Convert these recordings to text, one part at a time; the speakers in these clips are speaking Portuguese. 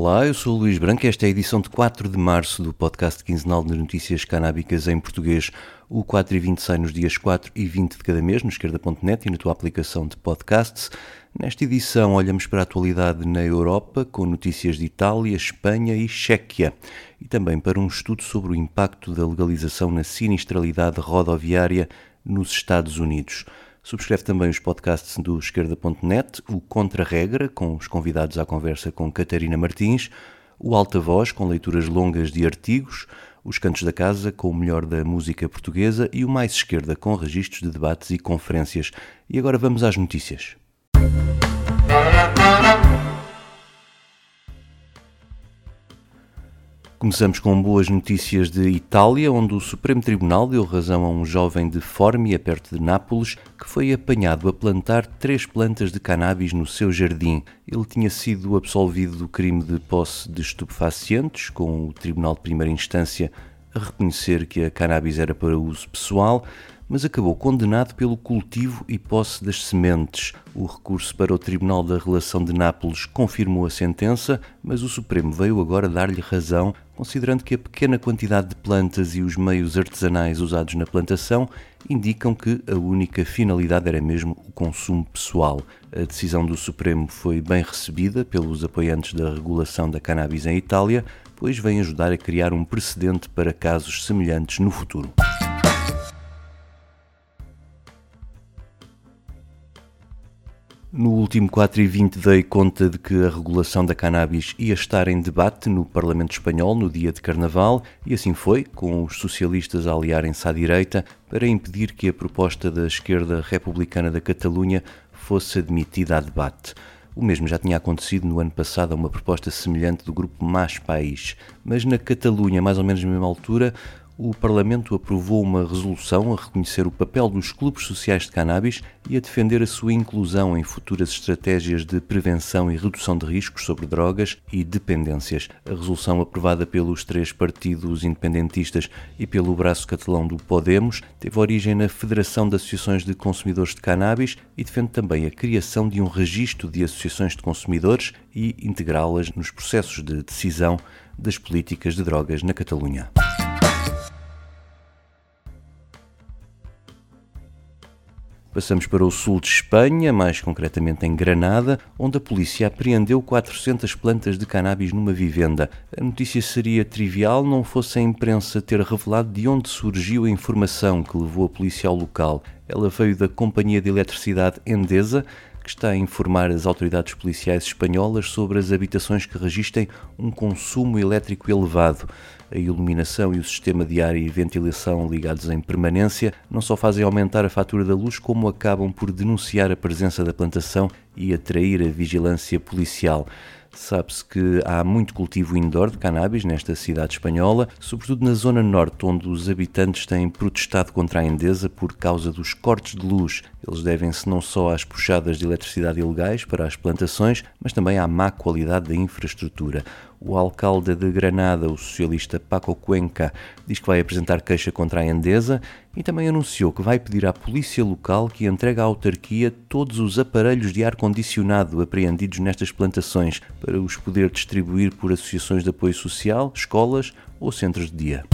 Olá, eu sou o Luís Branco esta é a edição de 4 de março do podcast quinzenal de notícias canábicas em português. O 4 e 20 sai nos dias 4 e 20 de cada mês no esquerda.net e na tua aplicação de podcasts. Nesta edição olhamos para a atualidade na Europa com notícias de Itália, Espanha e Chequia e também para um estudo sobre o impacto da legalização na sinistralidade rodoviária nos Estados Unidos. Subscreve também os podcasts do esquerda.net, o Contra-Regra, com os convidados à conversa com Catarina Martins, o Alta Voz, com leituras longas de artigos, os Cantos da Casa, com o melhor da música portuguesa, e o Mais Esquerda, com registros de debates e conferências. E agora vamos às notícias. Começamos com boas notícias de Itália, onde o Supremo Tribunal deu razão a um jovem de Formia, perto de Nápoles, que foi apanhado a plantar três plantas de cannabis no seu jardim. Ele tinha sido absolvido do crime de posse de estupefacientes, com o Tribunal de Primeira Instância a reconhecer que a cannabis era para uso pessoal, mas acabou condenado pelo cultivo e posse das sementes. O recurso para o Tribunal da Relação de Nápoles confirmou a sentença, mas o Supremo veio agora dar-lhe razão, considerando que a pequena quantidade de plantas e os meios artesanais usados na plantação indicam que a única finalidade era mesmo o consumo pessoal. A decisão do Supremo foi bem recebida pelos apoiantes da regulação da cannabis em Itália, pois vem ajudar a criar um precedente para casos semelhantes no futuro. No último 4 e 20 dei conta de que a regulação da cannabis ia estar em debate no Parlamento Espanhol no dia de Carnaval e assim foi, com os socialistas a aliarem-se à direita para impedir que a proposta da esquerda republicana da Catalunha fosse admitida a debate. O mesmo já tinha acontecido no ano passado a uma proposta semelhante do grupo Mais País, mas na Catalunha, mais ou menos na mesma altura, o Parlamento aprovou uma resolução a reconhecer o papel dos clubes sociais de cannabis e a defender a sua inclusão em futuras estratégias de prevenção e redução de riscos sobre drogas e dependências. A resolução aprovada pelos três partidos independentistas e pelo braço catalão do Podemos teve origem na Federação de Associações de Consumidores de Cannabis e defende também a criação de um registro de associações de consumidores e integrá-las nos processos de decisão das políticas de drogas na Catalunha. Passamos para o sul de Espanha, mais concretamente em Granada, onde a polícia apreendeu 400 plantas de cannabis numa vivenda. A notícia seria trivial não fosse a imprensa ter revelado de onde surgiu a informação que levou a polícia ao local. Ela veio da Companhia de Eletricidade Endesa, que está a informar as autoridades policiais espanholas sobre as habitações que registrem um consumo elétrico elevado. A iluminação e o sistema de ar e ventilação ligados em permanência não só fazem aumentar a fatura da luz, como acabam por denunciar a presença da plantação e atrair a vigilância policial. Sabe-se que há muito cultivo indoor de cannabis nesta cidade espanhola, sobretudo na zona norte, onde os habitantes têm protestado contra a Endesa por causa dos cortes de luz. Eles devem-se não só às puxadas de eletricidade ilegais para as plantações, mas também à má qualidade da infraestrutura. O alcalde de Granada, o socialista Paco Cuenca, diz que vai apresentar queixa contra a Endesa e também anunciou que vai pedir à polícia local que entregue à autarquia todos os aparelhos de ar-condicionado apreendidos nestas plantações para os poder distribuir por associações de apoio social, escolas ou centros de dia.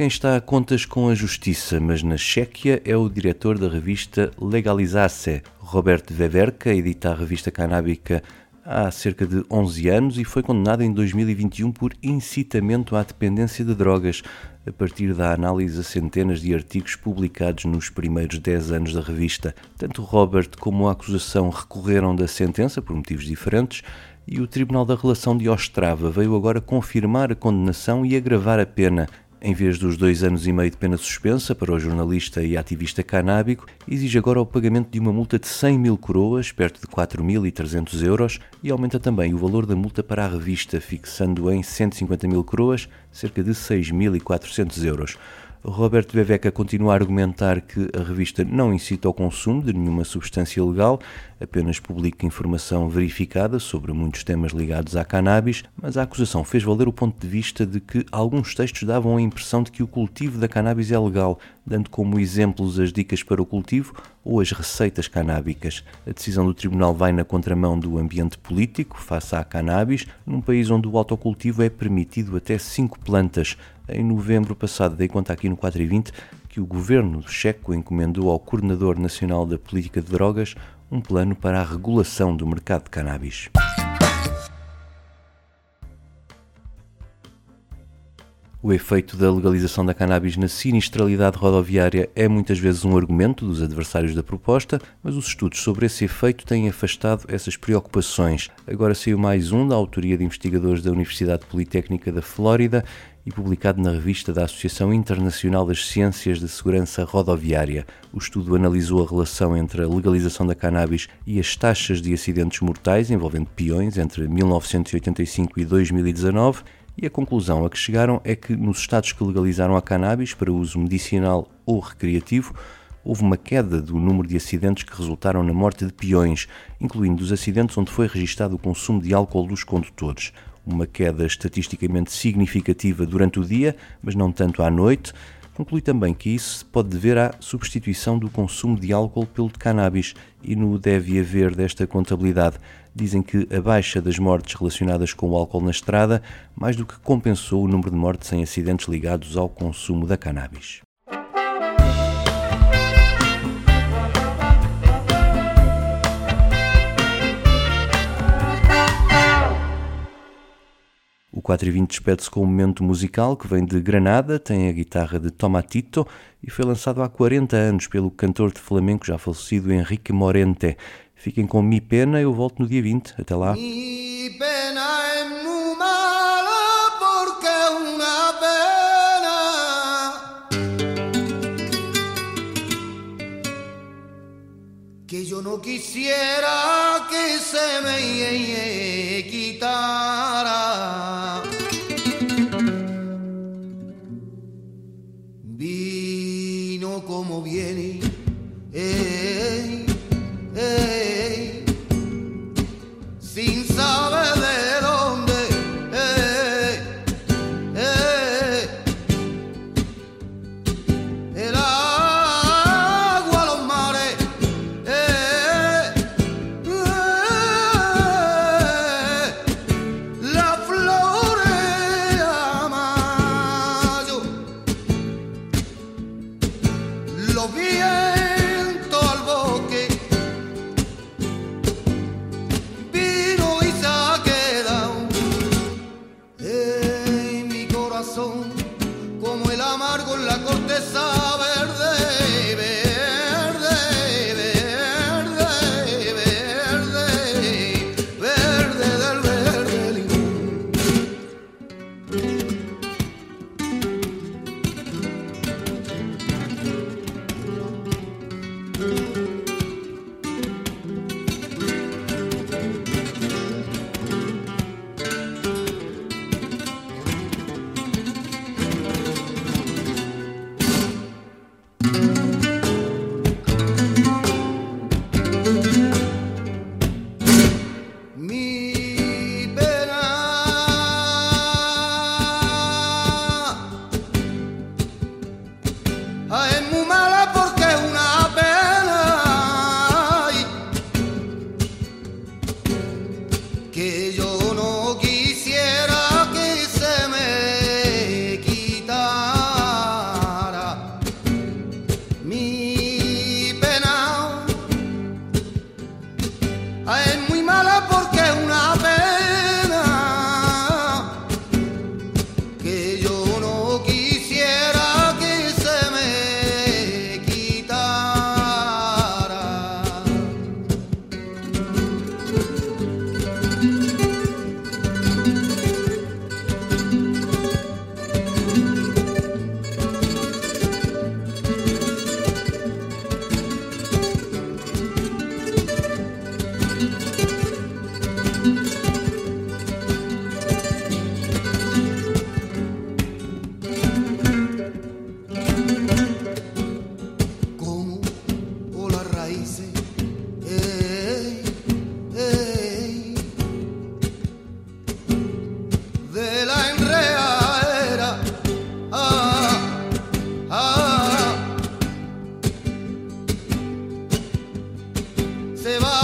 Quem está a contas com a justiça, mas na Chequia, é o diretor da revista Legalizace, Roberto Veverka, edita a revista canábica há cerca de 11 anos e foi condenado em 2021 por incitamento à dependência de drogas, a partir da análise a centenas de artigos publicados nos primeiros 10 anos da revista. Tanto Robert como a acusação recorreram da sentença por motivos diferentes e o Tribunal da Relação de Ostrava veio agora confirmar a condenação e agravar a pena, em vez dos dois anos e meio de pena suspensa para o jornalista e ativista canábico, exige agora o pagamento de uma multa de 100 mil coroas, perto de 4.300 euros, e aumenta também o valor da multa para a revista, fixando em 150 mil coroas, cerca de 6.400 euros. Roberto Beveca continua a argumentar que a revista não incita ao consumo de nenhuma substância legal, apenas publica informação verificada sobre muitos temas ligados à cannabis, mas a acusação fez valer o ponto de vista de que alguns textos davam a impressão de que o cultivo da cannabis é legal, dando como exemplos as dicas para o cultivo ou as receitas canábicas. A decisão do tribunal vai na contramão do ambiente político face à cannabis, num país onde o autocultivo é permitido até cinco plantas. Em novembro passado, dei conta aqui no 4 e 20 que o governo checo encomendou ao Coordenador Nacional da Política de Drogas um plano para a regulação do mercado de cannabis. O efeito da legalização da cannabis na sinistralidade rodoviária é muitas vezes um argumento dos adversários da proposta, mas os estudos sobre esse efeito têm afastado essas preocupações. Agora saiu mais um da autoria de investigadores da Universidade Politécnica da Flórida e publicado na revista da Associação Internacional das Ciências de Segurança Rodoviária. O estudo analisou a relação entre a legalização da cannabis e as taxas de acidentes mortais envolvendo peões entre 1985 e 2019 e a conclusão a que chegaram é que nos estados que legalizaram a cannabis para uso medicinal ou recreativo, houve uma queda do número de acidentes que resultaram na morte de peões, incluindo os acidentes onde foi registado o consumo de álcool dos condutores. Uma queda estatisticamente significativa durante o dia, mas não tanto à noite. Conclui também que isso pode dever à substituição do consumo de álcool pelo de cannabis e no deve haver desta contabilidade dizem que a baixa das mortes relacionadas com o álcool na estrada mais do que compensou o número de mortes em acidentes ligados ao consumo da cannabis. O 4 e 20 despede-se com um momento musical que vem de Granada, tem a guitarra de Tomatito e foi lançado há 40 anos pelo cantor de flamenco já falecido Henrique Morente. Fiquem com Mi Pena, eu volto no dia 20. Até lá. Mi pena é muito porque é uma pena que eu não quisiera que se me se va.